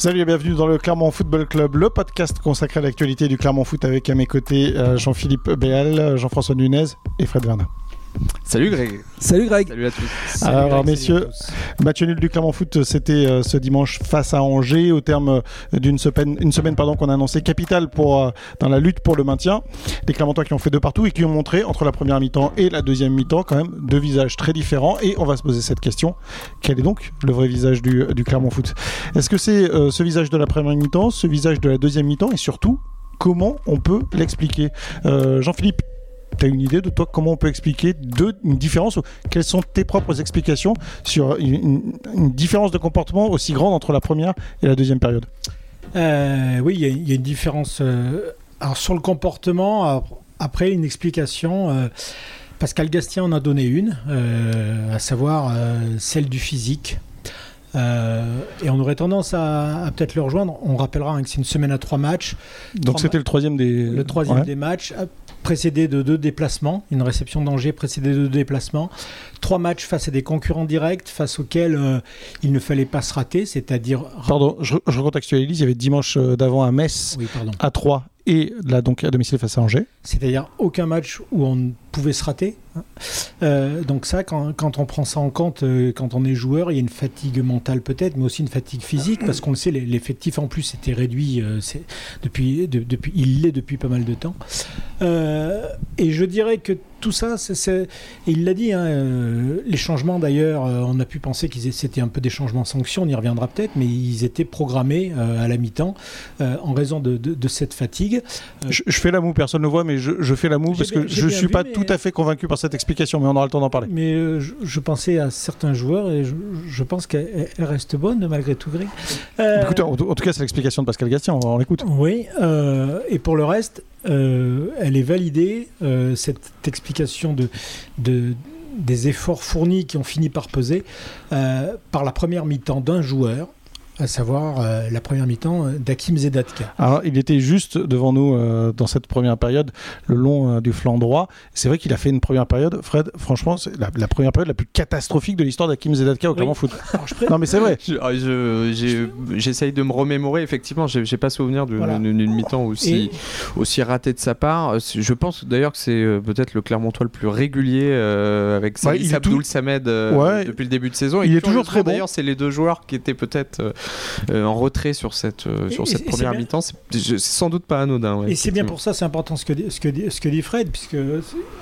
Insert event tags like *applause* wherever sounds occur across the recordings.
Salut et bienvenue dans le Clermont Football Club, le podcast consacré à l'actualité du Clermont Foot avec à mes côtés euh, Jean-Philippe Béal, Jean-François Nunez et Fred Vernin. Salut Greg. Salut Greg. Salut à tous. Alors messieurs, match nul du Clermont Foot, c'était euh, ce dimanche face à Angers au terme euh, d'une semaine, une semaine pardon qu'on a annoncé capitale pour euh, dans la lutte pour le maintien. Les Clermontois qui ont fait deux partout et qui ont montré entre la première mi-temps et la deuxième mi-temps quand même deux visages très différents. Et on va se poser cette question quel est donc le vrai visage du, du Clermont Foot? Est-ce que c'est ce visage de la première mi-temps, ce visage de la deuxième mi-temps? Et surtout comment on peut l'expliquer? Jean-Philippe tu as une idée de toi comment on peut expliquer deux, une différence ou quelles sont tes propres explications sur une, différence de comportement aussi grande entre la première et la deuxième période? Euh, Oui, il y, a une différence. Euh, alors sur le comportement, après une explication. Euh, Pascal Gastien en a donné une, à savoir celle du physique. et on aurait tendance à, peut-être le rejoindre. On rappellera hein, que c'est une semaine à trois matchs. Donc c'était le troisième des. Le troisième des matchs précédé de deux déplacements, une réception d'Angers précédée de deux déplacements, trois matchs face à des concurrents directs face auxquels euh, il ne fallait pas se rater, c'est-à-dire... Pardon, je, je recontextualise, il y avait dimanche euh, d'avant à Metz, à 3 et là donc à domicile face à Angers. C'est-à-dire aucun match où on pouvait se rater. Hein. Euh, donc ça, quand, quand, on prend ça en compte, euh, quand on est joueur, il y a une fatigue mentale peut-être, mais aussi une fatigue physique, parce qu'on le sait, l'effectif en plus était réduit euh, depuis, depuis, il l'est depuis pas mal de temps. et je dirais que tout ça, c'est, il l'a dit, hein, les changements d'ailleurs, on a pu penser qu'ils c'était un peu des changements sanctions, on y reviendra peut-être, mais ils étaient programmés à la mi-temps en raison de, de, cette fatigue. Je, fais la moue, personne ne le voit, mais je, je fais la moue parce que je ne suis pas tout à fait convaincu par cette explication, mais on aura le temps d'en parler. Mais euh, je, pensais à certains joueurs et je, pense qu'elle reste bonne malgré tout, Greg. Euh, en, tout cas, c'est l'explication de Pascal Gastien, on, l'écoute. Oui, euh, et pour le reste, elle est validée, cette explication de, de des efforts fournis qui ont fini par peser par la première mi-temps d'un joueur à savoir euh, la première mi-temps euh, d'Akim Zedatka. Alors, il était juste devant nous euh, dans cette première période, le long du flanc droit. C'est vrai qu'il a fait une première période, Fred, franchement, c'est la, première période la plus catastrophique de l'histoire d'Akim Zedatka au Clermont Foot. non, mais c'est vrai. Ah, j'essaye de me remémorer, effectivement, j'ai pas souvenir d'une mi-temps aussi, aussi ratée de sa part. Je pense d'ailleurs que c'est peut-être le Clermontois le plus régulier avec ouais, Abdoul Samed depuis le début de saison. Il est toujours très bon. D'ailleurs, c'est les deux joueurs qui étaient peut-être euh, en retrait sur cette, euh, sur cette première mi-temps, c'est sans doute pas anodin. et c'est bien pour ça, c'est important ce que, ce que dit Fred, puisque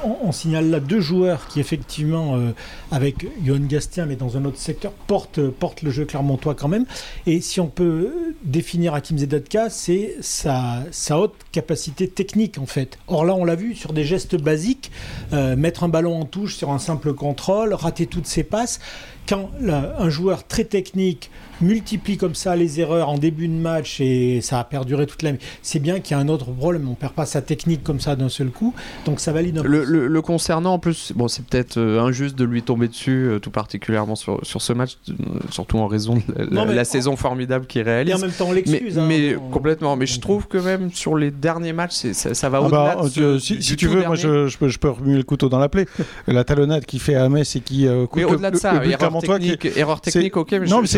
on, signale là deux joueurs qui effectivement, euh, avec Johan Gastien, mais dans un autre secteur, portent, portent le jeu clermontois quand même. Et si on peut définir Hakim Zedatka, c'est sa, sa haute capacité technique en fait. Or là, on l'a vu sur des gestes basiques, mettre un ballon en touche sur un simple contrôle, rater toutes ses passes quand un joueur très technique multiplie comme ça les erreurs en début de match et ça a perduré toute la c'est bien qu'il y a un autre problème. On perd pas sa technique comme ça d'un seul coup, donc ça valide un le, peu. Le, concernant en plus, bon, c'est peut-être euh, injuste de lui tomber dessus, euh, tout particulièrement sur, sur ce match, euh, surtout en raison de la, saison formidable qu'il réalise. Et en même temps, on l'excuse. Mais, hein, complètement. Mais je trouve que même sur les derniers matchs, ça, ça, va ah au-delà. Bah, si, tu veux, moi je, je, peux, je, peux, remuer le couteau dans la plaie. *laughs* la talonnade qui fait à Metz et qui. mais au-delà de ça, erreur technique, ok, mais non, mais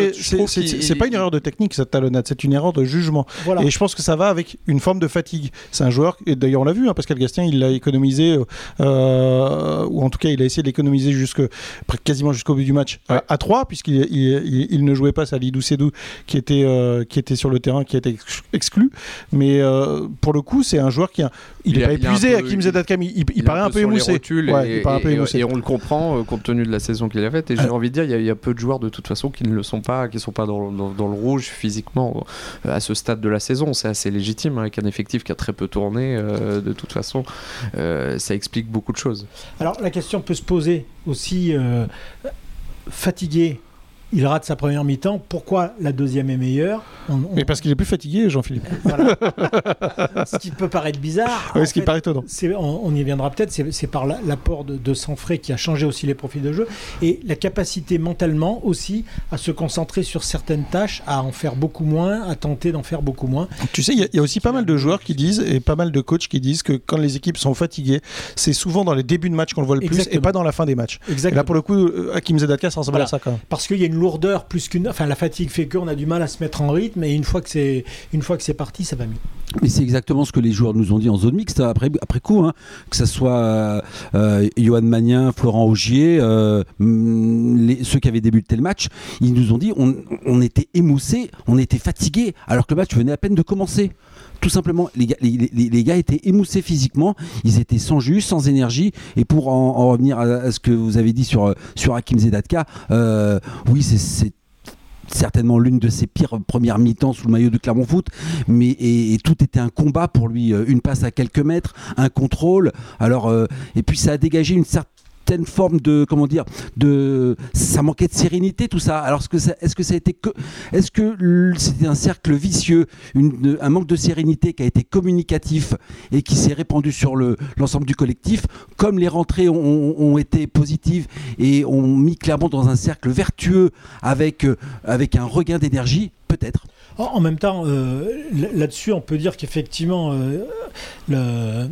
c'est pas une erreur de technique cette talonnade, c'est une erreur de jugement. Et je pense que ça va avec une forme de fatigue. C'est un joueur, et d'ailleurs on l'a vu, hein, Pascal Gastien, il l'a économisé, euh, ou en tout cas il a essayé de l'économiser jusque, quasiment jusqu'au bout du match à, 3, puisqu'il il, ne jouait pas Salidou Sedou qui était, euh, qui était sur le terrain, qui était exclu. Mais euh, pour le coup, c'est un joueur qui a, il n'est pas épuisé, Hakim Zedatkam, il, il, paraît un peu émoussé. Et, on le comprend compte tenu de la saison qu'il a faite. Et j'ai envie de dire, il y, a, peu de joueurs de toute façon qui ne le sont pas, qui sont pas dans, le rouge physiquement euh, à ce stade de la saison. C'est assez légitime hein, avec un effectif qui a très peu tourné. Euh, de toute façon, euh, ça explique beaucoup de choses. Alors la question peut se poser aussi fatigué il rate sa première mi-temps. Pourquoi la deuxième est meilleure Mais parce qu'il est plus fatigué, Jean-Philippe. *laughs* ce qui peut paraître bizarre. Oui, ce qui paraît étonnant. On, on, y viendra peut-être. C'est par l'apport de, de Sanfray qui a changé aussi les profils de jeu et la capacité mentalement aussi à se concentrer sur certaines tâches, à en faire beaucoup moins, à tenter d'en faire beaucoup moins. Tu sais, il y, a aussi pas mal de joueurs qui disent et pas mal de coachs qui disent que quand les équipes sont fatiguées, c'est souvent dans les débuts de match qu'on le voit le plus et pas dans la fin des matchs. Exactement. Et là, pour le coup, euh, Hakim Zedatka, ça ressemble à ça quand même. Parce qu'il y a une lourdeur plus qu'une. Enfin, la fatigue fait qu'on a du mal à se mettre en rythme, et une fois que c'est une fois que c'est parti, ça va mieux. Mais c'est exactement ce que les joueurs nous ont dit en zone mixte après, après coup, hein. que ce soit euh, Johan Magnin, Florent Augier, euh, ceux qui avaient débuté le match, ils nous ont dit on, était émoussés, on était fatigués, alors que le match venait à peine de commencer tout simplement, les gars, étaient émoussés physiquement, ils étaient sans jus, sans énergie. Et pour en, revenir à, ce que vous avez dit sur, sur Hakim Zedatka, euh, oui, c'est certainement l'une de ses pires premières mi-temps sous le maillot de Clermont Foot, mais tout était un combat pour lui, euh, une passe à quelques mètres, un contrôle. Alors euh, et puis ça a dégagé une certaine forme de comment dire de ça manquait de sérénité tout ça. Alors est-ce que ça, est-ce que ça a été que est-ce que c'était un cercle vicieux une, un manque de sérénité qui a été communicatif et qui s'est répandu sur le l'ensemble du collectif comme les rentrées ont, été positives et ont mis clairement dans un cercle vertueux avec euh, avec un regain d'énergie? Peut-être. En même temps, euh, là-dessus, on peut dire qu'effectivement, euh, le,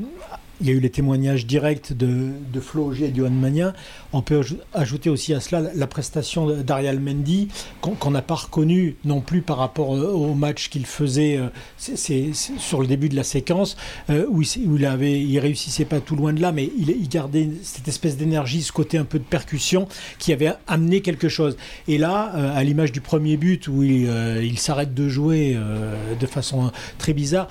il y a eu les témoignages directs de, de Flo et Johan Magnin. On peut ajouter aussi à cela la prestation d'Ariel Mendy, qu'on n'a pas reconnu non plus par rapport au match qu'il faisait euh, sur le début de la séquence, euh, où, il, où avait, il réussissait pas tout loin de là, mais il, gardait cette espèce d'énergie, ce côté un peu de percussion qui avait amené quelque chose. Et là, euh, à l'image du premier but où il, s'arrête de jouer de façon très bizarre,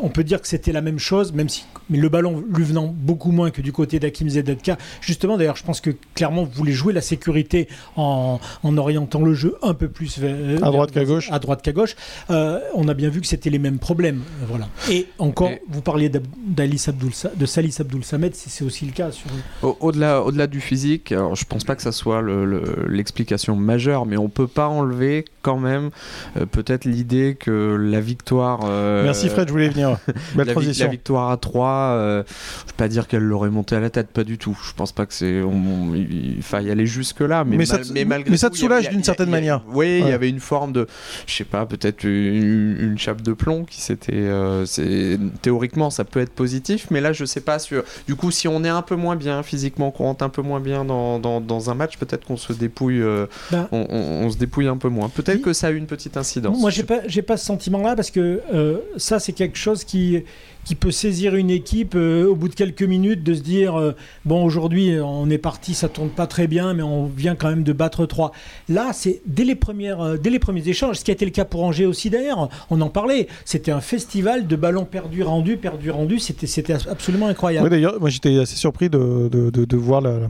on peut dire que c'était la même chose, même si le ballon lui venant beaucoup moins que du côté d'Akim Zedetka. Justement, d'ailleurs, je pense que clairement, vous voulez jouer la sécurité en, orientant le jeu un peu plus vers, à droite qu'à gauche. À droite qu'à gauche. Euh, on a bien vu que c'était les mêmes problèmes. Voilà. Et encore, vous parliez Abdul, de Salis Abdul Samed, c'est aussi le cas. Sur... Au-delà, au-delà du physique, alors, je pense pas que ça soit l'explication majeure, mais on peut pas enlever quand même euh, peut-être l'idée que la victoire. Euh, Merci Fred, je voulais venir. *laughs* Belle la, transition. la victoire à 3 euh, je vais pas dire qu'elle l'aurait monté à la tête, pas du tout. Je pense pas que c'est. Il faille aller jusque-là. Mais, ça, te, mais, ça te soulage d'une certaine manière. Oui, il y avait une forme de. Je sais pas, peut-être une, chape de plomb qui s'était. Euh, théoriquement, ça peut être positif, mais là, je sais pas. Sur... Du coup, si on est un peu moins bien physiquement, qu'on rentre un peu moins bien dans, dans, un match, peut-être qu'on se dépouille. Euh, ben. on, se dépouille un peu moins. Peut-être que ça a eu une petite incidence. Moi, j'ai pas, pas ce sentiment-là parce que ça, c'est quelque chose qui qui peut saisir une équipe euh, au bout de quelques minutes de se dire euh, bon aujourd'hui on est parti ça tourne pas très bien mais on vient quand même de battre 3 là c'est dès les premières euh, dès les premiers échanges ce qui a été le cas pour Angers aussi d'ailleurs on en parlait c'était un festival de ballons perdus rendus perdus rendus c'était c'était absolument incroyable oui d'ailleurs moi j'étais assez surpris de, de, de voir la, euh,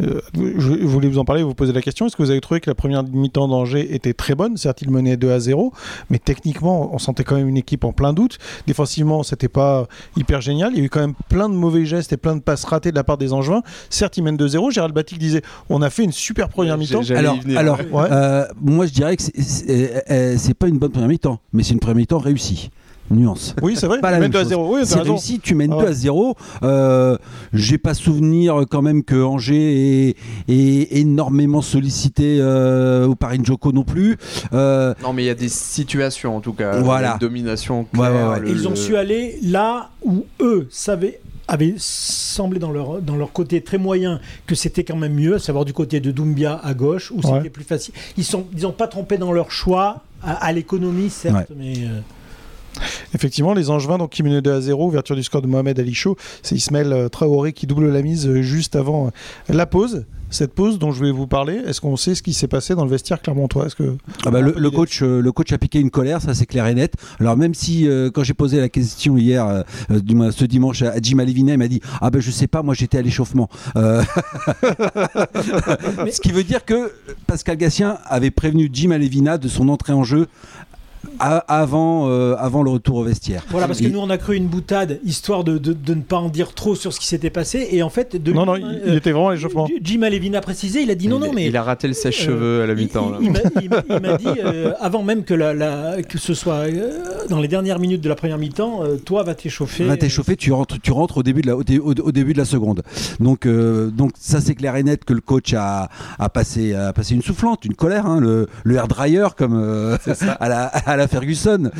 je voulais vous en parler, vous poser la question. Est-ce que vous avez trouvé que la première mi-temps d'Angers était très bonne? Certes, il menait 2 à 0, mais techniquement, on sentait quand même une équipe en plein doute. Défensivement, c'était pas hyper génial. Il y a eu quand même plein de mauvais gestes et plein de passes ratées de la part des Angevins. Certes, ils mènent 2-0. Gérald Batic disait on a fait une super première mi-temps. Alors, alors euh, moi, je dirais que c'est pas une bonne première mi-temps, mais c'est une première mi-temps réussie nuance. Oui, c'est vrai. Pas la 2 à 0. Oui, c'est réussi, tu mènes 2 à 0. Euh, J'ai pas souvenir quand même que Angers est, énormément sollicité euh, au Paris Joko non plus. Euh, non, mais il y a des situations en tout cas. Voilà. Une domination claire, Ils ont su aller là où eux savaient avaient semblé dans leur, dans leur côté très moyen que c'était quand même mieux, à savoir du côté de Doumbia à gauche, où c'était plus facile. Ils n'ont ils pas trompé dans leur choix, à, l'économie certes, mais... Euh, Effectivement, les Angevins donc, qui menent 2 à 0, ouverture du score de Mohamed Ali Chaud. C'est Ismaël euh, Traoré qui double la mise euh, juste avant euh, la pause. Cette pause dont je vais vous parler, est-ce qu'on sait ce qui s'est passé dans le vestiaire clermontois? Est-ce que ah bah, le, coach, le coach a piqué une colère, ça c'est clair et net. Alors même si quand j'ai posé la question hier, ce dimanche à Jim Alevina, il m'a dit ah ben je sais pas, moi j'étais à l'échauffement. *laughs* ce qui veut dire que Pascal Gassien avait prévenu Jim Alevina de son entrée en jeu avant, euh, avant le retour au vestiaire. Voilà, parce que nous, on a cru une boutade, histoire de, de, ne pas en dire trop sur ce qui s'était passé. Et en fait, de, non, non, il, euh, était vraiment à l'échauffement. Jim Alevin a précisé, il a dit non, non, mais. Il a raté le sèche-cheveux à la mi-temps. Il, m'a dit, euh, avant même que, la, que ce soit dans les dernières minutes de la première mi-temps, toi, va t'échauffer. Va t'échauffer, tu rentres, tu rentres au, début de la, au, début de la seconde. Donc, donc ça, c'est clair et net que le coach a, a, passé, a passé une soufflante, une colère, hein, le, le air dryer, comme *laughs* à la à la Ferguson.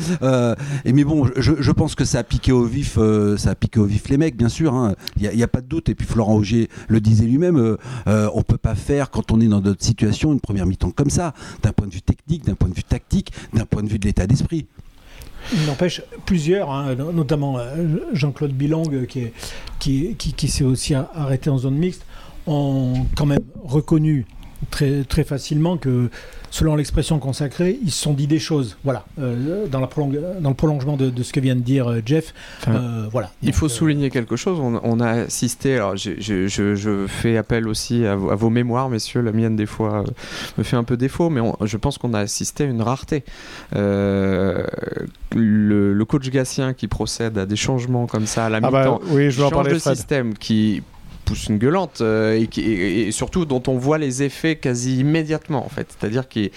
et mais bon, je, pense que ça a piqué au vif, ça a piqué au vif les mecs, bien sûr. Hein. Il n'y a, pas de doute. Et puis Florent Augier le disait lui-même, on peut pas faire quand on est dans notre situation une première mi-temps comme ça, d'un point de vue technique, d'un point de vue tactique, d'un point de vue de l'état d'esprit. Il n'empêche plusieurs, hein, notamment Jean-Claude qui, qui s'est aussi arrêté en zone mixte, ont quand même reconnu très, très facilement que, selon l'expression consacrée, ils se sont dit des choses. Voilà, euh, dans, la dans le prolongement de, ce que vient de dire euh, Jeff. Euh, voilà. Il faut souligner quelque chose. On, a assisté. Alors, je, fais appel aussi à, vos mémoires, messieurs. La mienne, des fois, me fait un peu défaut, mais je pense qu'on a assisté à une rareté. Le, le, coach Gatien qui procède à des changements comme ça à la ah bah mi-temps, oui, je change de système qui une gueulante euh, et, surtout dont on voit les effets quasi immédiatement en fait. C'est-à-dire que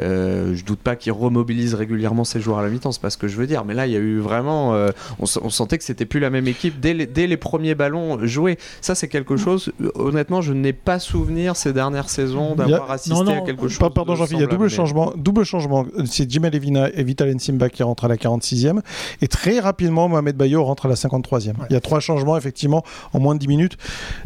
euh, je doute pas qu'il remobilise régulièrement ses joueurs à la mi-temps, c'est pas ce que je veux dire. Mais là, il y a eu vraiment, euh, on, sentait que c'était plus la même équipe dès les, dès les premiers ballons joués. Ça, c'est quelque chose. Honnêtement, je n'ai pas souvenir ces dernières saisons d'avoir assisté à quelque chose. Pardon, Jean-Philippe, il y a double changement. Double changement. C'est Jimmy Levina et Vital Nsimba qui rentrent à la 46e et très rapidement Mohamed Bayo rentre à la 53e. Il y a trois changements effectivement en moins de 10 minutes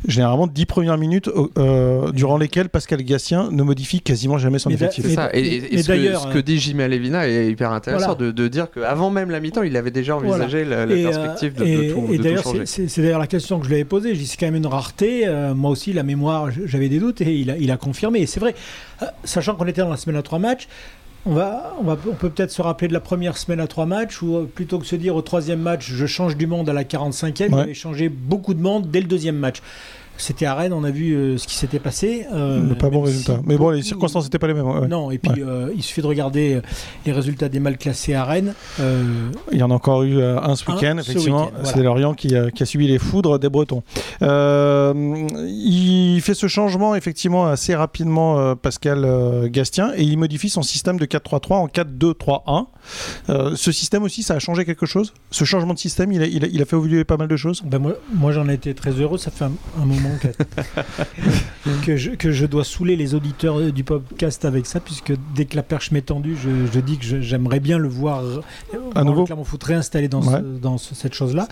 généralement 10 premières minutes euh, durant lesquelles Pascal Gassien ne modifie quasiment jamais son effectif. C'est ça. Et, ce, que, ce, que, dit Jimmy Levina est hyper intéressant de, de, dire qu'avant même la mi-temps, il avait déjà envisagé la, euh, perspective de, de, tout, et d'ailleurs, C'est d'ailleurs la question que je lui avais posée. C'est quand même une rareté. Euh, moi aussi, la mémoire, j'avais des doutes et il a, il a confirmé. Et c'est vrai, sachant qu'on était dans la semaine à trois matchs, on, va, on, va, on peut peut-être se rappeler de la première semaine à trois matchs, ou plutôt que se dire au troisième match, je change du monde à la 45e, il avait changé beaucoup de monde dès le deuxième match. C'était à Rennes, on a vu euh, ce qui s'était passé. Euh, pas bon résultat. Mais bon, les circonstances n'étaient pas les mêmes. Non, et puis euh, il suffit de regarder les résultats des mal classés à Rennes. Il y en a encore eu un ce week-end, effectivement. C'est Lorient qui, qui, a subi les foudres des Bretons. il fait ce changement, effectivement, assez rapidement, Pascal Gastien, et il modifie son système de 4-3-3 en 4-2-3-1. ce système aussi, ça a changé quelque chose? Ce changement de système, il a, il a, fait évoluer pas mal de choses? Ben moi, moi j'en ai été très heureux. Ça fait un moment que, *laughs* je, que, je, dois saouler les auditeurs du podcast avec ça, puisque dès que la perche m'est tendue, je, dis que j'aimerais bien le voir à nouveau Clermont Foot réinstallé dans, dans cette chose-là.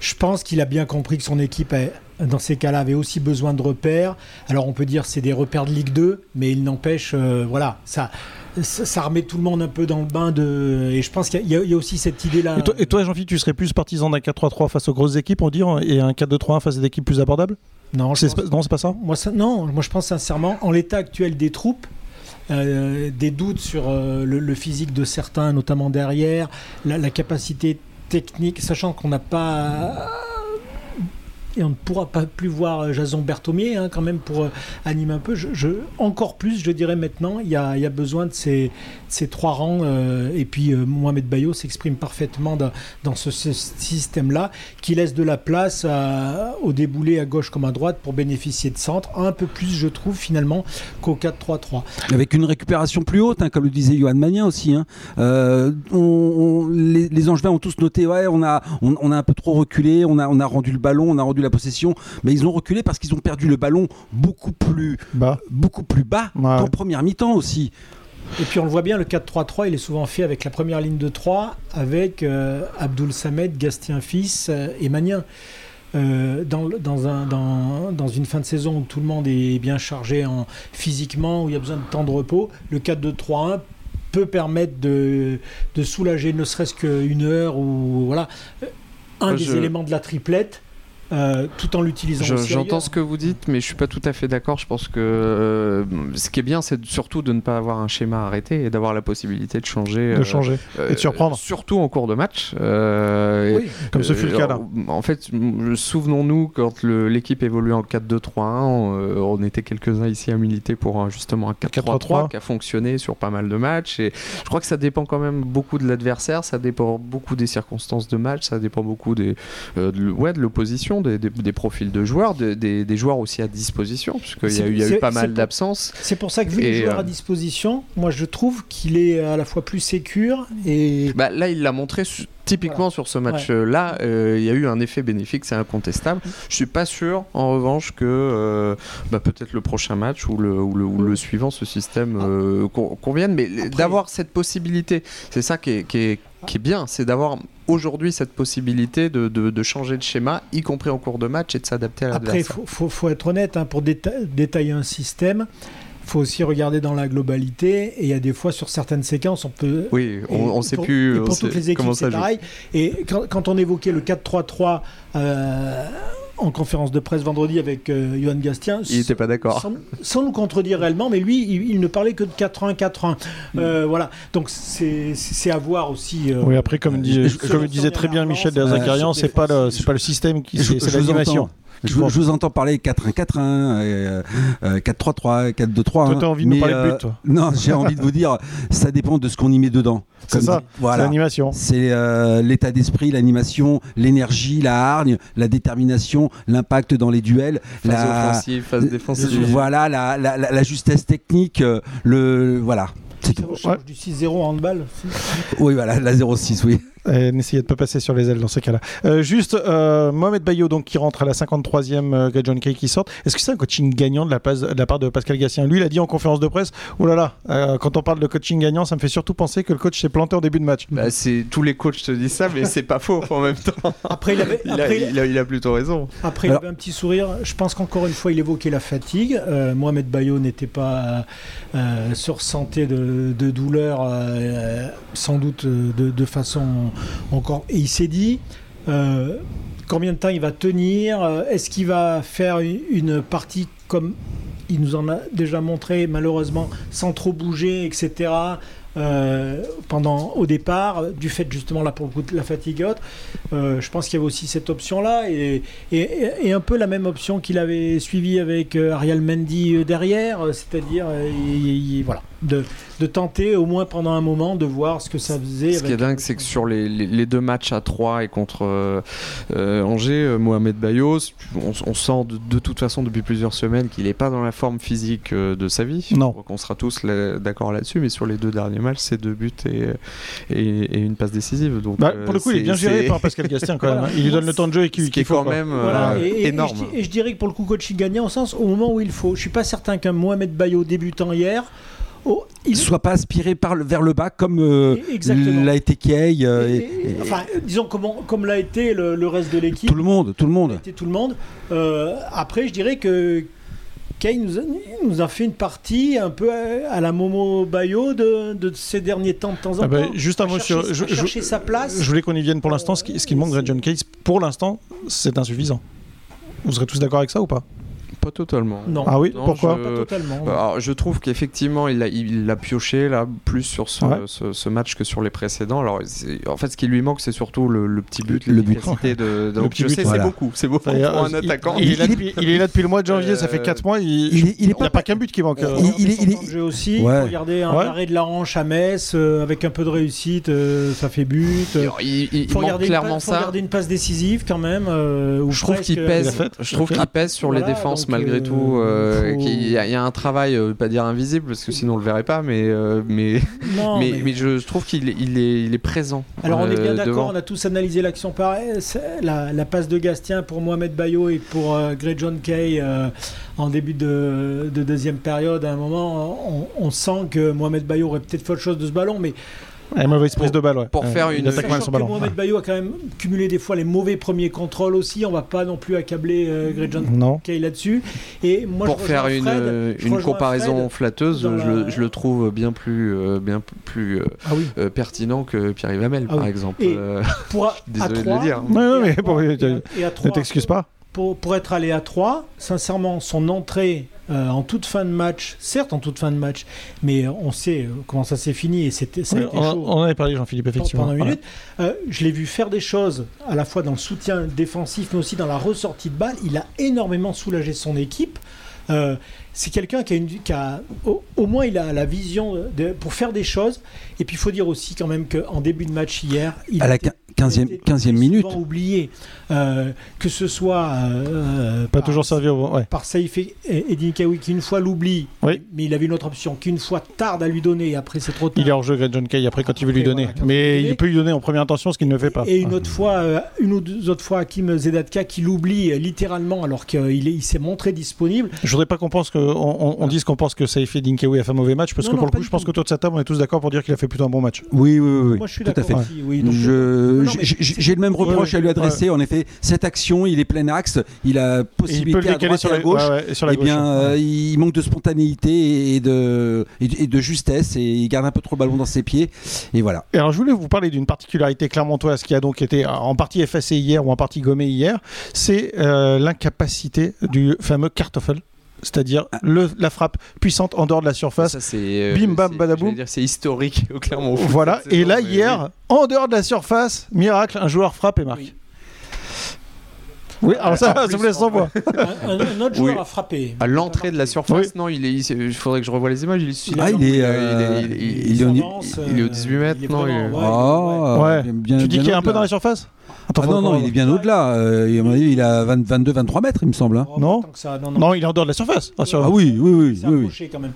Je pense qu'il a bien compris que son équipe, dans ces cas-là, avait aussi besoin de repères. Alors on peut dire c'est des repères de Ligue 2, mais il n'empêche, euh, voilà, ça, ça, remet tout le monde un peu dans le bain de. Et je pense qu'il y, a aussi cette idée-là. Et toi, Jean-Philippe, tu serais plus partisan d'un 4-3-3 face aux grosses équipes, on dire, et un 4-2-3-1 face à des équipes plus abordables? Non, c'est pas, ça? Moi, ça, Non, moi je pense sincèrement, en l'état actuel des troupes, euh, des doutes sur euh, le, physique de certains, notamment derrière, la, la capacité technique, sachant qu'on n'a pas et on ne pourra pas plus voir euh, Jason Berthomier hein, quand même pour euh, animer un peu. Je, encore plus, je dirais maintenant, il y a, y a besoin de ces, ces trois rangs. Euh, et puis Mohamed Bayo s'exprime parfaitement dans, dans ce, système-là, qui laisse de la place au déboulé à gauche comme à droite pour bénéficier de centre, un peu plus, je trouve, finalement, qu'au 4-3-3. Avec une récupération plus haute, hein, comme le disait Johan Magnin aussi. Hein. On, les, les, Angevins ont tous noté, ouais, on a, on, on, a un peu trop reculé, on a, on a rendu le ballon, on a rendu la possession, mais ils ont reculé parce qu'ils ont perdu le ballon beaucoup plus bas, beaucoup plus bas qu'en première mi-temps aussi. Et puis on le voit bien, le 4-3-3, il est souvent fait avec la première ligne de 3, avec euh, Abdoul Samed, Gastien Fils euh, et Magnin. Euh, dans, dans, un, dans, dans, une fin de saison où tout le monde est bien chargé en, physiquement, où il y a besoin de temps de repos, le 4-2-3-1 peut permettre de, de soulager ne serait-ce qu'une heure ou voilà un des éléments de la triplette euh, tout en l'utilisant. J'entends ce que vous dites, mais je suis pas tout à fait d'accord. Je pense que euh, ce qui est bien, c'est surtout de ne pas avoir un schéma arrêté et d'avoir la possibilité de changer. De changer et de surprendre. Surtout en cours de match. oui, comme ce fut le cas là. En fait, souvenons-nous quand l'équipe évoluait en 4-2-3-1, on, était quelques-uns ici à militer pour justement un 4-3-3 qui a fonctionné sur pas mal de matchs. Et je crois que ça dépend quand même beaucoup de l'adversaire, ça dépend beaucoup des circonstances de match, ça dépend beaucoup des, de, ouais, de l'opposition des, profils de joueurs, des, joueurs aussi à disposition, puisqu'il y a eu, y a eu pas mal d'absences. C'est pour ça que vu les joueurs à euh, disposition, moi je trouve qu'il est à la fois plus sécure et. Bah, là, il l'a montré Typiquement sur ce match-là, euh, il y a eu un effet bénéfique, c'est incontestable. Je suis pas sûr, en revanche, que euh, bah, peut-être le prochain match ou le, ou le, suivant, ce système euh, convienne, mais d'avoir cette possibilité, c'est ça qui est, qui est, qui est bien, c'est d'avoir aujourd'hui cette possibilité de, de, changer de schéma, y compris en cours de match, et de s'adapter à l'adversaire. Après, il faut, faut, être honnête, hein, pour détailler un système, faut aussi regarder dans la globalité. Et il y a des fois, sur certaines séquences, on peut. Oui, on ne sait plus. Et pour toutes les équipes, c'est pareil. Et quand, on évoquait le 4-3-3. Euh, en conférence de presse vendredi avec euh, Johan Gastien. Il n'était pas d'accord. Sans, nous contredire réellement, mais lui, il, ne parlait que de 4-1-4-1. Euh, voilà. Donc c'est à voir aussi. oui, après, comme, comme disait très bien Michel Derzakarian, c'est pas, le, pas le système qui. C'est l'animation. Je, vous entends parler 4-1-4-1, 4-3-3, 4-2-3. Toi, t'as envie de nous parler de but, toi Non, j'ai envie de vous dire, ça dépend de ce qu'on y met dedans. *laughs* C'est ça, voilà. c'est l'animation. C'est euh, l'état d'esprit, l'animation, l'énergie, la hargne, la détermination, l'impact dans les duels. Phase la... offensive, phase défensive. Voilà, la, la, la, justesse technique, euh, le... Voilà. C'est tout. du 6-0 en handball. Oui, voilà, la 0-6, oui. N'essayez de pas passer sur les ailes dans ce cas-là. Euh, juste, euh, Mohamed Bayo, donc, qui rentre à la 53e, euh, John Kay qui sort. Est-ce que c'est un coaching gagnant de la, de la, part de Pascal Gassien? Lui, il a dit en conférence de presse Oh là là, euh, quand on parle de coaching gagnant, ça me fait surtout penser que le coach s'est planté en début de match. Bah, c'est Tous les coachs te disent ça, mais c'est pas faux en même temps. Après, il, avait, il, a, plutôt raison. Après, il avait un petit sourire. Je pense qu'encore une fois, il évoquait la fatigue. Mohamed Bayo n'était pas sur santé de, de douleur, sans doute de, de façon encore et il s'est dit euh, combien de temps il va tenir euh, Est-ce qu'il va faire une partie comme il nous en a déjà montré, malheureusement, sans trop bouger, etc. Euh, pendant au départ, du fait justement là pour de la fatigue haute. Euh, je pense qu'il y avait aussi cette option-là et, et, un peu la même option qu'il avait suivi avec Ariel Mendy derrière, c'est-à-dire voilà, de, de, tenter au moins pendant un moment de voir ce que ça faisait. Ce qui est dingue, c'est que sur les, les, deux matchs à 3 et contre Angers, Mohamed Bayos, on, sent de, toute façon depuis plusieurs semaines qu'il n'est pas dans la forme physique de sa vie. Non. On sera tous d'accord là-dessus, mais sur les deux derniers match, c'est deux buts et, et, une passe décisive. Donc, bah, pour le coup, il est bien géré par Pascal Gastien quand même. Hein. *laughs* Il lui donne le temps de jeu et qui, est quand même euh, énorme. Et je, dirais que pour le coup, coaching gagnant au sens au moment où il faut. Je suis pas certain qu'un Mohamed Bayo débutant hier. Oh, il soit pas aspiré par le, vers le bas comme euh, l'a été Kay. Euh, enfin, disons comment, comme l'a été le, reste de l'équipe. Tout le monde, tout le monde. Tout le monde. après, je dirais que Kay nous a, nous a, fait une partie un peu à, la Momo Bayo de, de, ces derniers temps de temps en ah bah, temps. juste un mot sur. Je, chercher sa place. Je voulais qu'on y vienne pour l'instant. Ce qui, ce qui manque de John Case, pour l'instant, c'est insuffisant. Vous serez tous d'accord avec ça ou pas? Pas totalement. Non. Ah oui, pourquoi je... Pas totalement. Bah, je trouve qu'effectivement, il a, il a pioché là plus sur ce, ce, match que sur les précédents. Alors, en fait, ce qui lui manque, c'est surtout le, petit but, le but. De... Donc, je sais, c'est beaucoup. C'est beaucoup pour un attaquant. Il, est là depuis, il, est là depuis, le mois de janvier, ça fait 4 mois. Il n'y a pas qu'un but qui manque. Il, est aussi. Il faut regarder un arrêt de la hanche à Metz euh, avec un peu de réussite, euh, ça fait but. Il faut regarder clairement ça. regarder une passe décisive quand même. Euh, je trouve qu'il pèse. Je trouve qu'il pèse sur les défenses malgré tout. Euh, il y, a un travail, euh, pas dire invisible, parce que sinon on le verrait pas, mais, euh, mais, *laughs* mais, je, trouve qu'il est, il est, il est présent. Alors on est bien d'accord, on a tous analysé l'action pareil. La, la, passe de Gastien pour Mohamed Bayo et pour Grey John Kay en début de, deuxième période, à un moment, on, on sent que Mohamed Bayo aurait peut-être fait autre chose de ce ballon, mais une mauvaise prise de balle, ouais. Pour faire une attaque mal ballon. Mohamed Bayo a quand même cumulé des fois les mauvais premiers contrôles aussi. On va pas non plus accabler euh, Greg John Kay là-dessus. Et moi, pour faire une, euh, une comparaison flatteuse, je, le trouve bien plus, euh, bien plus ah pertinent que Pierre-Yves Hamel, ah par exemple. pour *laughs* Désolé de le dire. Non, mais *laughs* ne t'excuse pas. Pour, pour être allé à 3, sincèrement, son entrée euh, en toute fin de match, certes en toute fin de match, mais on sait euh, comment ça s'est fini et c'était ça a été on, chaud. On en avait parlé, Jean-Philippe, effectivement. Pendant une minute, euh, je l'ai vu faire des choses à la fois dans le soutien défensif, mais aussi dans la ressortie de balle. Il a énormément soulagé son équipe. c'est quelqu'un qui a, une, qui a au, moins il a la vision de, pour faire des choses. Et puis il faut dire aussi quand même qu'en début de match hier, il à la 15e, 15e minute. oublié. Euh, que ce soit euh, pas toujours servi ouais. par Saïf et, et qui une fois l'oublie, mais il avait une autre option, qu'une fois tarde à lui donner, après c'est trop tard. Il est hors jeu John Kay après quand il veut lui donner, mais il peut lui donner en première intention ce qu'il ne fait pas. Et une autre fois, euh, une ou deux autres fois, Hakim Zedatka qui l'oublie littéralement alors qu'il il s'est montré disponible. Je voudrais pas qu'on pense que on, dise qu'on pense que Saïf et Dinkawi a fait un mauvais match parce que pour le coup, je pense que toi de cette table on est tous d'accord pour dire qu'il a fait plutôt un bon match. Oui, oui, oui. Moi je suis tout à fait. J'ai le même reproche à lui adresser. En effet, cette action, il est plein axe, il a possibilité à droite et à gauche. et bien, euh, il manque de spontanéité et de, et de justesse et il garde un peu trop le ballon dans ses pieds. Et voilà. Et alors, je voulais vous parler d'une particularité clermontoise qui a donc été en partie effacée hier ou en partie gommée hier. C'est euh, l'incapacité du fameux Kartoffel c'est-à-dire ah. la frappe puissante en dehors de la surface. Euh, Bim bam badaboum. C'est historique au Clermont. *laughs* Voilà. *laughs* Et là hier, en dehors de la surface, miracle, un joueur frappe et marque. Oui, alors ça, ça vous laisse sans voix. Un, autre joueur a frappé. À l'entrée de la surface, non, il est. Il faudrait que je revoie les images. Il est. Ah, il est. Il est au 18 mètres, non Ah, ouais. Tu dis qu'il est un peu dans la surface? Ah non, non, il est bien au-delà. Euh, il a 22-23 mètres, il me semble. Hein. Non, non, il est en dehors de la surface. Ah, oui, oui, oui. oui, quand même.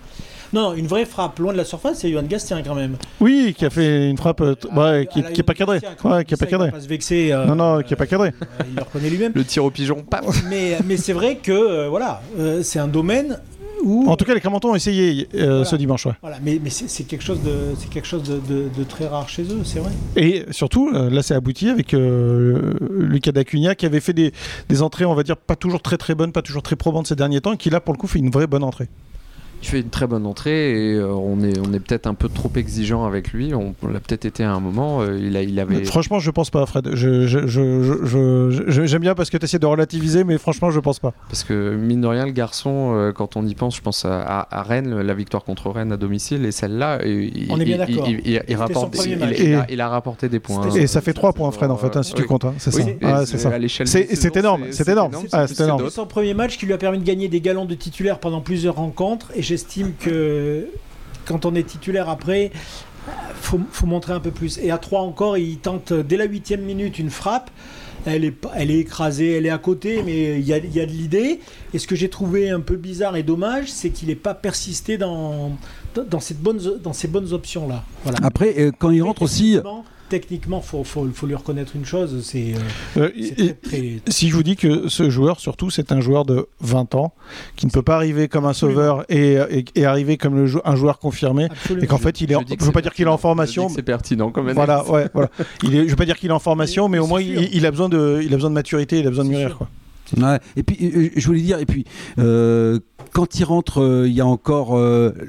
Non, une vraie frappe loin de la surface, c'est Johan Gastien quand même. Oui, qui a fait une frappe euh, ah, qui, n'est pas cadrée. Ouais, qui est pas cadrée. Pas se vexer, euh, non, non, qui est pas cadrée. il le reconnaît lui-même. Le tir au pigeon, paf. Mais, mais c'est vrai que voilà, c'est un domaine en tout cas, les Clermontons ont essayé euh, ce dimanche. Voilà, mais, mais c'est quelque chose, de, quelque chose de, très rare chez eux, c'est vrai. Et surtout, euh, là, c'est abouti avec euh, Lucas Dacunia qui avait fait des, des, entrées, on va dire, pas toujours très très bonnes, pas toujours très probantes ces derniers temps, et qui là, pour le coup, fait une vraie bonne entrée il fait une très bonne entrée et euh, on est, on est peut-être un peu trop exigeant avec lui. On, l'a peut-être été à un moment. Euh, il, a, il avait... Franchement, je pense pas, Fred. Je, je, je, j'aime bien parce que tu essaies de relativiser, mais franchement, je pense pas. Parce que, mine de rien, le garçon, euh, quand on y pense, je pense à, à, Rennes, la victoire contre Rennes à domicile, et celle-là, on est bien d'accord. Il, il, rapporte, il, a, rapporté des points. Et ça fait 3 points, Fred, en fait, hein, si tu comptes. Hein, c'est ça. c'est ça. C'est énorme. C'est énorme. C'est énorme. son premier match qui lui a permis de gagner des galons de titulaire pendant plusieurs rencontres, et j'estime que quand on est titulaire après, faut, faut montrer un peu plus. Et à 3 encore, il tente dès la huitième minute une frappe. Elle est, elle est écrasée, elle est à côté, mais il y a, y a de l'idée. Et ce que j'ai trouvé un peu bizarre et dommage, c'est qu'il n'est pas persisté dans, dans, cette bonne, dans ces bonnes options-là. Voilà. Après, euh, quand il rentre aussi techniquement, il faut, lui reconnaître une chose, c'est euh, euh, Si je vous dis que ce joueur, surtout, c'est un joueur de 20 ans, qui ne peut pas arriver comme un sauveur et, arriver comme le, un joueur confirmé, et qu'en fait, il est, je ne veux pas dire qu'il est en formation. C'est pertinent quand même. Voilà, ouais, voilà. Il est, je veux pas dire qu'il est en formation, mais, au moins, il, a besoin de, il a besoin de maturité, il a besoin de mûrir. Quoi. et puis, euh, je voulais dire, et puis, quand il rentre, il y a encore.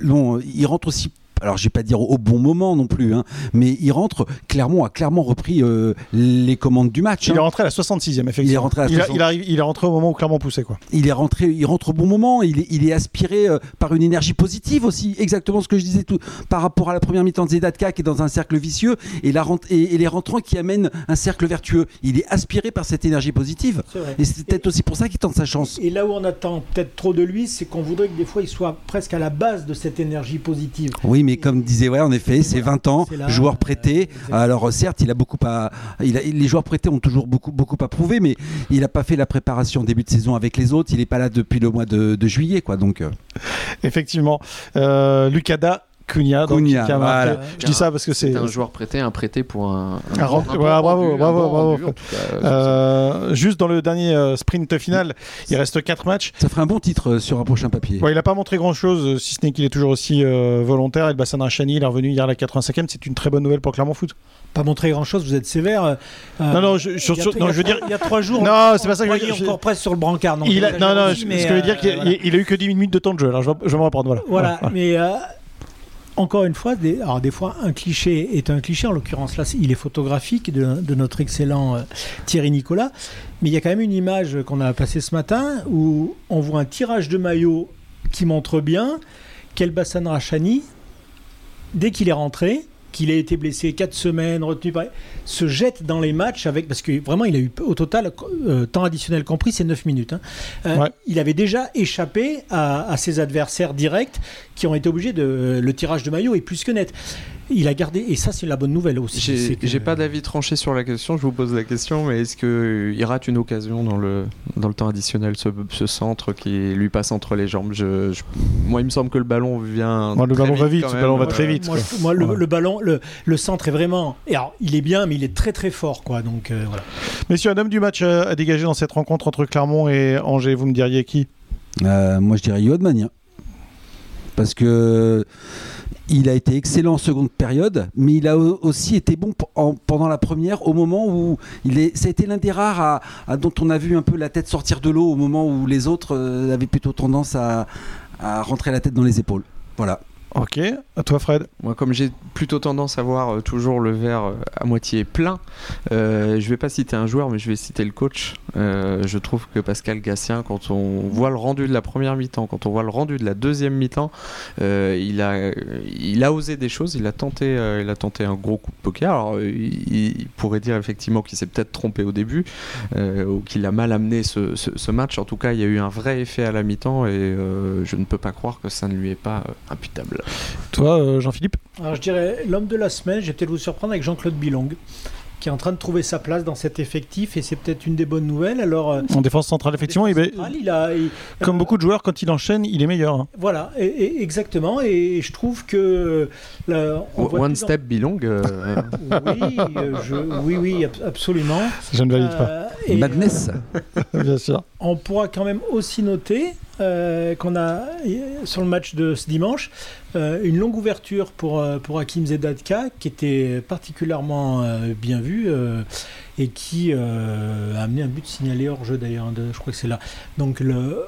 non, il rentre aussi alors je vais pas dire au bon moment non plus, hein, mais il rentre, Clermont a clairement repris euh, les commandes du match. Il est hein. rentré à la 66e, effectivement. Il est rentré, à il, arrive, il est rentré au moment où Clermont poussait. Quoi. Il est rentré, il rentre au bon moment, il est, il est aspiré euh, par une énergie positive aussi, exactement ce que je disais tout, par rapport à la première mi-temps de Zedatka qui est dans un cercle vicieux et, la, et, les rentrants qui amènent un cercle vertueux. Il est aspiré par cette énergie positive. Et c'est peut-être aussi pour ça qu'il tente sa chance. Et là où on attend peut-être trop de lui, c'est qu'on voudrait que des fois il soit presque à la base de cette énergie positive. Oui, mais comme disait, ouais, en effet, c'est 20 ans, joueur prêté. Alors certes, il a beaucoup à, il a, les joueurs prêtés ont toujours beaucoup, beaucoup à prouver, mais il n'a pas fait la préparation début de saison avec les autres. Il n'est pas là depuis le mois de, juillet, quoi. Donc. Euh. Effectivement, euh, Lucada Cunha, donc, je dis ça parce que c'est un joueur prêté, un prêté pour un. bravo, bravo, bravo. Euh, juste dans le dernier euh, sprint final, il reste 4 matchs. Ça ferait un bon titre euh, sur un prochain papier. il n'a pas montré grand chose, si ce n'est qu'il est toujours aussi volontaire. Et le Bassan Rachani, il est revenu hier à la 85e. C'est une très bonne nouvelle pour Clermont Foot pas montré grand chose, vous êtes sévère. non, non, je, veux dire. Il y a trois jours, non, c'est pas ça que je encore presque sur le brancard. Non, il non, non, ce que je veux dire, qu'il a, eu que 10 minutes de temps de jeu. Alors je vais, me reprendre. Voilà, voilà, mais encore une fois, des, alors des fois, un cliché est un cliché. En l'occurrence, là, il est photographique de, notre excellent euh, Thierry Nicolas. Mais il y a quand même une image qu'on a passée ce matin où on voit un tirage de maillot qui montre bien qu'Elbassan Rachani, dès qu'il est rentré, qu'il a été blessé 4 semaines, retenu par... se jette dans les matchs avec parce que vraiment il a eu au total euh, temps additionnel compris c'est 9 minutes. Hein. Euh, il avait déjà échappé à, ses adversaires directs qui ont été obligés de le tirage de maillot est plus que net. Il a gardé, et ça c'est la bonne nouvelle aussi. J'ai pas d'avis tranché sur la question, je vous pose la question, mais est-ce qu'il rate une occasion dans le, dans le temps additionnel, ce, centre qui lui passe entre les jambes? Je, Moi, il me semble que le ballon vient. le ballon va vite, le ballon va très vite. Moi, le, ballon, le, le, centre est vraiment. Et alors, il est bien, mais il est très très fort, quoi. Donc euh, voilà. Messieurs, un homme du match à dégager dans cette rencontre entre Clermont et Angers, vous me diriez qui? Euh, Moi, je dirais Yoad Mania. Parce que il a été excellent en seconde période, mais il a aussi été bon pendant la première, au moment où il est, ça a été l'un des rares à, dont on a vu un peu la tête sortir de l'eau, au moment où les autres euh, avaient plutôt tendance à, à rentrer la tête dans les épaules. Voilà. Ok, à toi Fred. Moi comme j'ai plutôt tendance à voir euh, toujours le verre euh, à moitié plein, euh, je vais pas citer un joueur mais je vais citer le coach. je trouve que Pascal Gassien, quand on voit le rendu de la première mi-temps, quand on voit le rendu de la deuxième mi-temps, il, a, il a osé des choses, il a tenté, il a tenté un gros coup de poker. Alors il, pourrait dire effectivement qu'il s'est peut-être trompé au début ou qu'il a mal amené ce, match. En tout cas il y a eu un vrai effet à la mi-temps et je ne peux pas croire que ça ne lui est pas imputable. Toi, euh, Jean-Philippe Alors, je dirais l'homme de la semaine, je vais peut-être vous surprendre avec Jean-Claude Bilong qui est en train de trouver sa place dans cet effectif et c'est peut-être une des bonnes nouvelles. Alors, euh, en défense centrale, effectivement, il, a, comme beaucoup de joueurs, quand il enchaîne, il est meilleur. Hein. Voilà, et, exactement. Et je trouve que one step Bilong. Euh, oui, oui, oui, absolument. Je ne valide pas. Madness, bien sûr. On pourra quand même aussi noter euh, qu'on a sur le match de ce dimanche euh, une longue ouverture pour, euh, pour Hakim Zedadka qui était particulièrement bien vue et qui a amené un but signalé hors jeu d'ailleurs, je crois que c'est là. Donc le,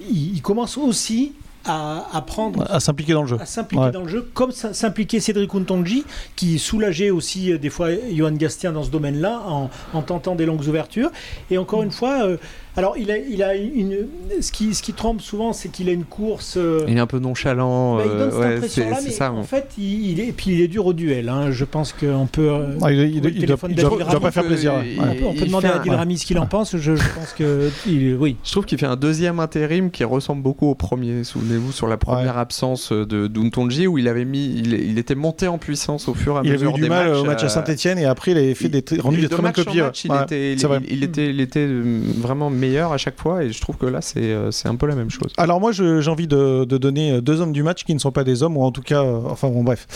il, commence aussi à, à, prendre à s'impliquer dans le jeu. à s'impliquer dans le jeu comme s'impliquer Cédric Untonji qui soulageait aussi des fois Johan Gastien dans ce domaine-là en, en, tentant des longues ouvertures. Et encore une fois alors, il a, il a une. Ce qui, ce qui trompe souvent, c'est qu'il a une course. Euh, il est un peu nonchalant. Bah, il donne cette euh, impression-là, mais ça, en fait, il, est, et puis il est dur au duel. Hein. Je pense qu'on peut. Euh, ah, il, il, doit, doit, pas faire plaisir. On peut, demander à Adil Rami ce qu'il en pense. Je, pense que. oui. Je trouve qu'il fait un deuxième intérim qui ressemble beaucoup au premier. Souvenez-vous, sur la première absence de Duntonji, où il avait mis. Il, était monté en puissance au fur et à mesure. Il avait eu du mal au match à Saint-Etienne et après, il avait fait des, rendu des très bonnes copies. Il était vraiment meilleur à chaque fois et je trouve que là euh, c'est un peu la même chose. Alors moi j'ai envie de, donner euh, deux hommes du match qui ne sont pas des hommes ou en tout cas, euh, enfin bon bref.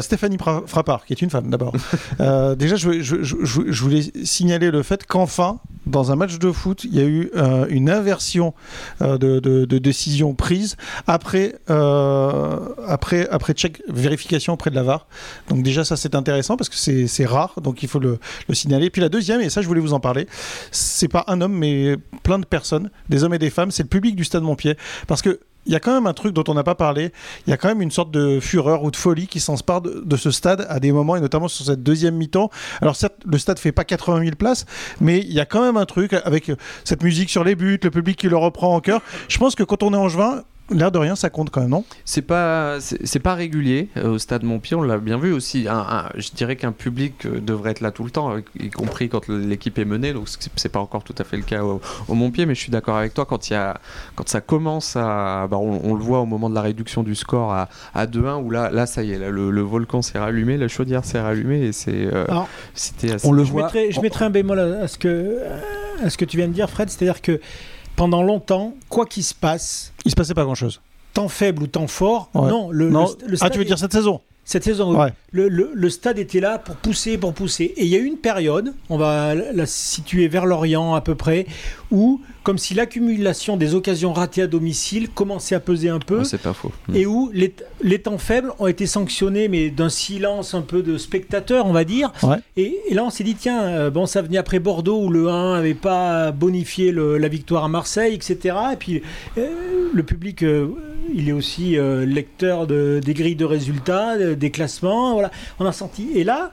Stéphanie Frappard qui est une femme d'abord. *laughs* déjà je, je, je, voulais signaler le fait qu'enfin dans un match de foot il y a eu une inversion de, de, décision prise après, après, après check, vérification auprès de la VAR. Donc déjà ça c'est intéressant parce que c'est rare donc il faut le, le signaler. Puis la deuxième et ça je voulais vous en parler, c'est pas un homme mais plein de personnes, des hommes et des femmes, c'est le public du Stade Montpied. Parce que il y a quand même un truc dont on n'a pas parlé. Il y a quand même une sorte de fureur ou de folie qui s'inspire de, de ce stade à des moments, et notamment sur cette deuxième mi-temps. Alors certes, le stade fait pas 80 000 places, mais il y a quand même un truc avec cette musique sur les buts, le public qui le reprend en cœur. Je pense que quand on est en juin, L'air de rien, ça compte quand même, non? C'est pas, c'est pas régulier euh, au stade Montpied. On l'a bien vu aussi. Un, je dirais qu'un public euh, devrait être là tout le temps, y compris quand l'équipe est menée. Donc c'est pas encore tout à fait le cas au, Montpied, mais je suis d'accord avec toi quand il y a, quand ça commence à, bah, on, le voit au moment de la réduction du score à, à 2-1 où là, là ça y est, là, le, volcan s'est rallumé, la chaudière s'est rallumée et c'est, euh, c'était On le je voit. Mettrai, je mettrai un bémol à ce que, à ce que tu viens de dire, Fred, c'est-à-dire que pendant longtemps, quoi qu'il se passe, il se passait pas grand-chose. Temps faible ou temps fort, non. Le, non. ah, tu veux dire cette saison? Cette saison, ouais. le, le, stade était là pour pousser, pour pousser. Et il y a eu une période, on va la situer vers l'Orient à peu près, où comme si l'accumulation des occasions ratées à domicile commençait à peser un peu. c'est pas faux. Et où les, temps faibles ont été sanctionnés, mais d'un silence un peu de spectateurs, on va dire. Et, là, on s'est dit, tiens, euh, bon, ça venait après Bordeaux, où le 1 n'avait pas bonifié la victoire à Marseille, etc. Et puis, euh, le public, euh, il est aussi lecteur de, des grilles de résultats, des classements. Voilà, on a senti. Et là,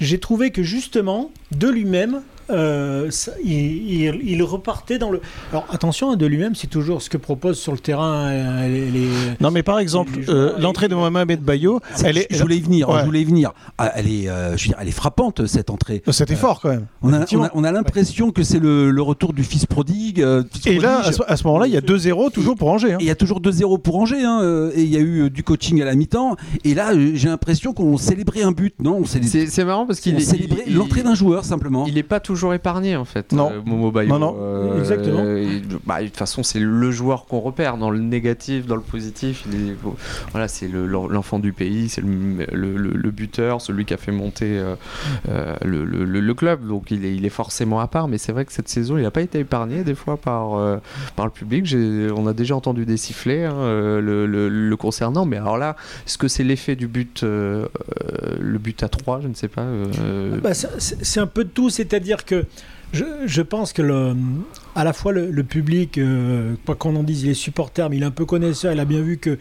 j'ai trouvé que justement, de lui-même, euh, il, repartait dans le. Alors attention, de lui-même, c'est toujours ce que propose sur le terrain les. non, mais par exemple, l'entrée de Mohamed Bayo, elle est. Je voulais y venir. Je voulais y venir. Ah, elle est, je veux dire, elle est frappante cette entrée. C'était fort quand même. On a, on a, l'impression que c'est le, retour du fils prodigue. et là, à ce, moment-là, il y a 2-0 toujours pour Angers. Hein. Il y a toujours 2-0 pour Angers. Hein, et il y a eu du coaching à la mi-temps. Et là, j'ai l'impression qu'on célébrait un but. Non, c'est marrant parce qu'il célébrait l'entrée d'un joueur simplement. Il n'est pas toujours épargné en fait. Non. Euh, Momo Bayo. Non, non. Euh, Exactement. bah, de toute façon, c'est le joueur qu'on repère dans le négatif, dans le positif. Il voilà, c'est l'enfant du pays, c'est le, buteur, celui qui a fait monter euh, le, club. Donc il est, il est forcément à part. Mais c'est vrai que cette saison, il n'a pas été épargné des fois par, par le public. On a déjà entendu des sifflets hein, le, concernant. Mais alors là, est-ce que c'est l'effet du but, le but à 3 Je ne sais pas. Bah, c'est un peu de tout. C'est-à-dire que je, pense que le, à la fois le, public, euh, quoi qu'on en dise, les supporters, mais il est un peu connaisseur, il a bien vu que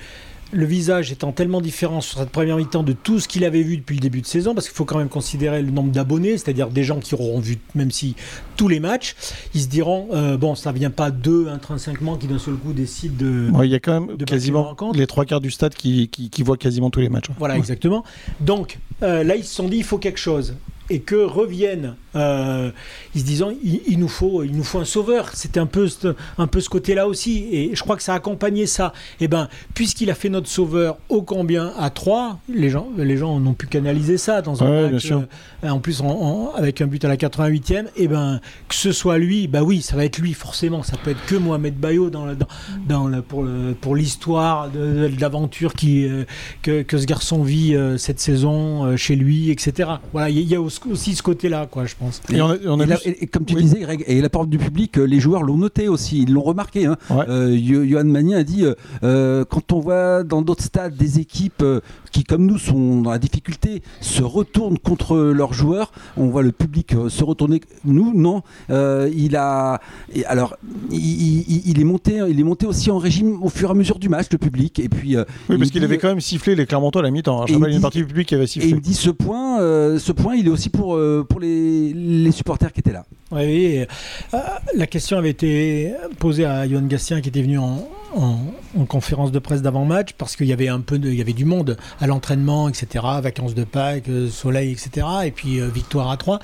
le visage étant tellement différent sur cette première mi-temps de tout ce qu'il avait vu depuis le début de saison, parce qu'il faut quand même considérer le nombre d'abonnés, c'est-à-dire des gens qui auront vu, même si tous les matchs, ils se diront euh, bon, ça vient pas d'eux intrinsèquement qui d'un seul coup décident de. Il y a quand même quasiment les trois quarts du stade qui, qui, voient quasiment tous les matchs. Voilà, exactement. Donc euh, là, ils se sont dit il faut quelque chose et que reviennent, euh, ils se disant il, nous faut, il nous faut un sauveur. C'était un peu, un peu ce côté-là aussi, et je crois que ça a accompagné ça. Et eh ben, puisqu'il a fait notre sauveur au combien à 3, les gens, les gens n'ont pu canaliser ça dans un match, euh, en plus avec un but à la 88e. Et eh ben, que ce soit lui, bah oui, ça va être lui forcément. Ça peut être que Mohamed Bayo dans, dans, dans pour, pour l'histoire de, l'aventure qui euh, que, que, ce garçon vit cette saison chez lui, etc. Voilà, il y a aussi aussi ce côté-là, quoi, je pense. Et, et, comme tu disais, Greg, et la porte du public, euh, les joueurs l'ont noté aussi, ils l'ont remarqué. Hein. Euh, Johan Magnin a dit euh, quand on voit dans d'autres stades des équipes qui, comme nous, sont dans la difficulté, se retournent contre leurs joueurs, on voit le public se retourner. Nous, non. il a, alors, il, est monté, il est monté aussi en régime au fur et à mesure du match, le public. Et puis, oui, parce qu'il avait quand même sifflé les Clermontois à la mi-temps. Hein. Je rappelle une partie du public qui avait sifflé. Et il me dit ce point, ce point, il est aussi pour, pour les, les, supporters qui étaient là. Oui, euh, la question avait été posée à Johan Gastien qui était venu en, en, conférence de presse d'avant-match parce qu'il y avait un peu de, il y avait du monde à l'entraînement, etc. Vacances de Pâques, euh, soleil, etc. Et puis euh, victoire à 3.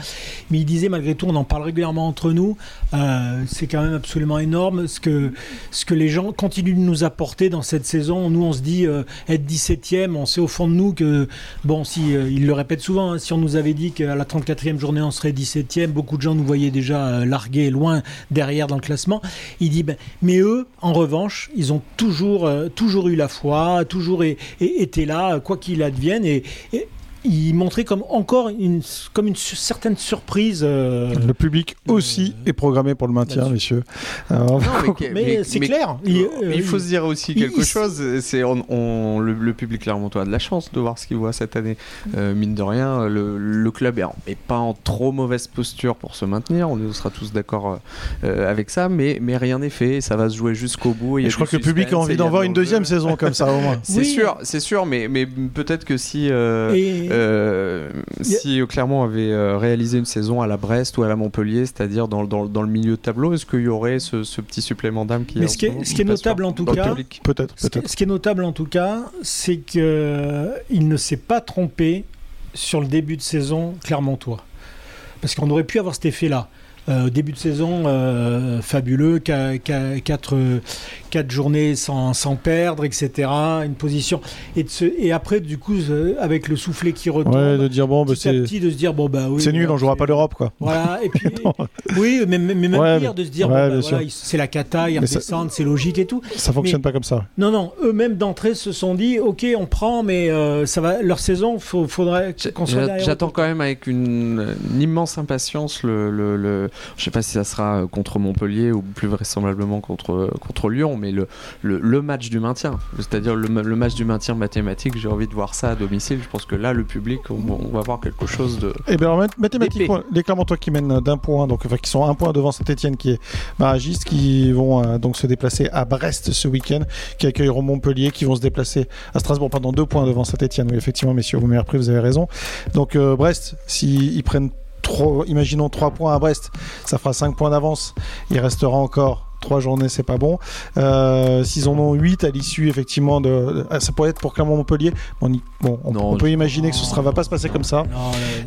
Mais il disait malgré tout, on en parle régulièrement entre nous. Euh, c'est quand même absolument énorme ce que, ce que les gens continuent de nous apporter dans cette saison. Nous, on se dit être 17e, on sait au fond de nous que, bon, si, il le répète souvent, hein, si on nous avait dit qu'à la 34e journée on serait 17e, beaucoup de gens nous voyaient déjà largués loin derrière dans le classement. Il dit, ben, mais eux, en revanche, ils ont toujours, euh, toujours eu la foi, toujours été là, quoi qu'il advienne. et, il montrait comme encore une, comme une certaine surprise. Euh, le public aussi est programmé pour le maintien, messieurs. *laughs* mais, c'est clair. Il, euh, faut se dire aussi quelque chose. C'est on, le, public clermontois a de la chance de voir ce qu'il voit cette année. Euh, mine de rien, le, club est, pas en trop mauvaise posture pour se maintenir. On sera tous d'accord avec ça, mais, mais rien n'est fait. Ça va se jouer jusqu'au bout. Et je crois que le public a envie d'en voir une deuxième saison comme ça au moins. C'est sûr, c'est sûr, mais, mais peut-être que si. Euh, si Clermont avait euh, réalisé une saison à la Brest ou à la Montpellier, c'est-à-dire dans, dans, le milieu de tableau, est-ce qu'il y aurait ce, petit supplément d'âme qui Mais ce, qui est, ce qui est notable en tout cas, peut-être, ce, qui est notable en tout cas, c'est qu'il euh, ne s'est pas trompé sur le début de saison clermontois. Parce qu'on aurait pu avoir cet effet-là. Euh, début de saison euh, fabuleux, 4 quatre journées sans, sans, perdre, etc. Une position et, de et après du coup euh, avec le soufflet qui retombe, de dire bon, bah, c'est petit de se dire bon bah oui, c'est nul, on jouera pas l'Europe quoi. Voilà et puis *laughs* oui, mais, mais même pire de se dire bon, bah, voilà, c'est la cata, ils redescendent, c'est logique et tout. Ça fonctionne pas comme ça. Non non, eux-mêmes d'entrée se sont dit ok on prend mais ça va leur saison faudrait qu'on soit J'attends quand même avec une, immense impatience le, le je sais pas si ça sera euh, contre Montpellier ou plus vraisemblablement contre, euh, contre Lyon, mais le, le, match du maintien, c'est-à-dire le, match du maintien mathématique, j'ai envie de voir ça à domicile. Je pense que là, le public, on, va voir quelque chose de. Eh bien, mathématiquement, les Clermontois qui mènent d'un point, donc enfin, qui sont un point devant Saint-Etienne qui est barragiste, qui vont euh, donc se déplacer à Brest ce week-end, qui accueilleront Montpellier, qui vont se déplacer à Strasbourg, pendant deux points devant Saint-Etienne. Oui, effectivement, messieurs, vous m'avez repris, vous avez raison. Donc, Brest, s'ils prennent imaginons 3 points à Brest, ça fera 5 points d'avance. Il restera encore trois journées, c'est pas bon. Euh, S'ils en ont 8 à l'issue, effectivement, de, ah, ça pourrait être pour Clermont-Montpellier. bon, on, peut imaginer que ce ne va pas se passer comme ça.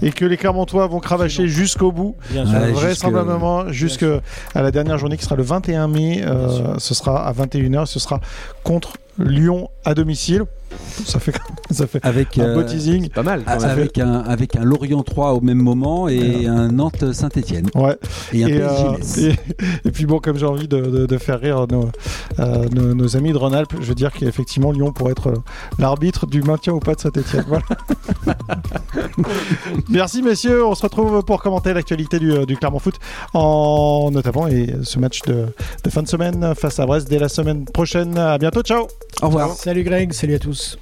Et que les Clermontois vont cravacher jusqu'au bout, vraisemblablement, jusqu'à la dernière journée qui sera le 21 mai. Euh, ce sera à 21h, ce sera contre Lyon à domicile. Ça fait, ça fait avec, un beau euh, teasing. Pas mal. Avec un, avec un Lorient 3 au même moment et un Nantes Saint-Etienne. Ouais. Et, un euh, et, puis bon, comme j'ai envie de, de, faire rire nos, euh, nos, amis de Rhône-Alpes, je veux dire qu'effectivement Lyon pourrait être l'arbitre du maintien ou pas de Saint-Etienne. Voilà. *laughs* Merci messieurs, on se retrouve pour commenter l'actualité du, du, Clermont Foot, en notamment et ce match de, de fin de semaine face à Brest dès la semaine prochaine. À bientôt, ciao Au revoir. Salut Greg, salut à tous.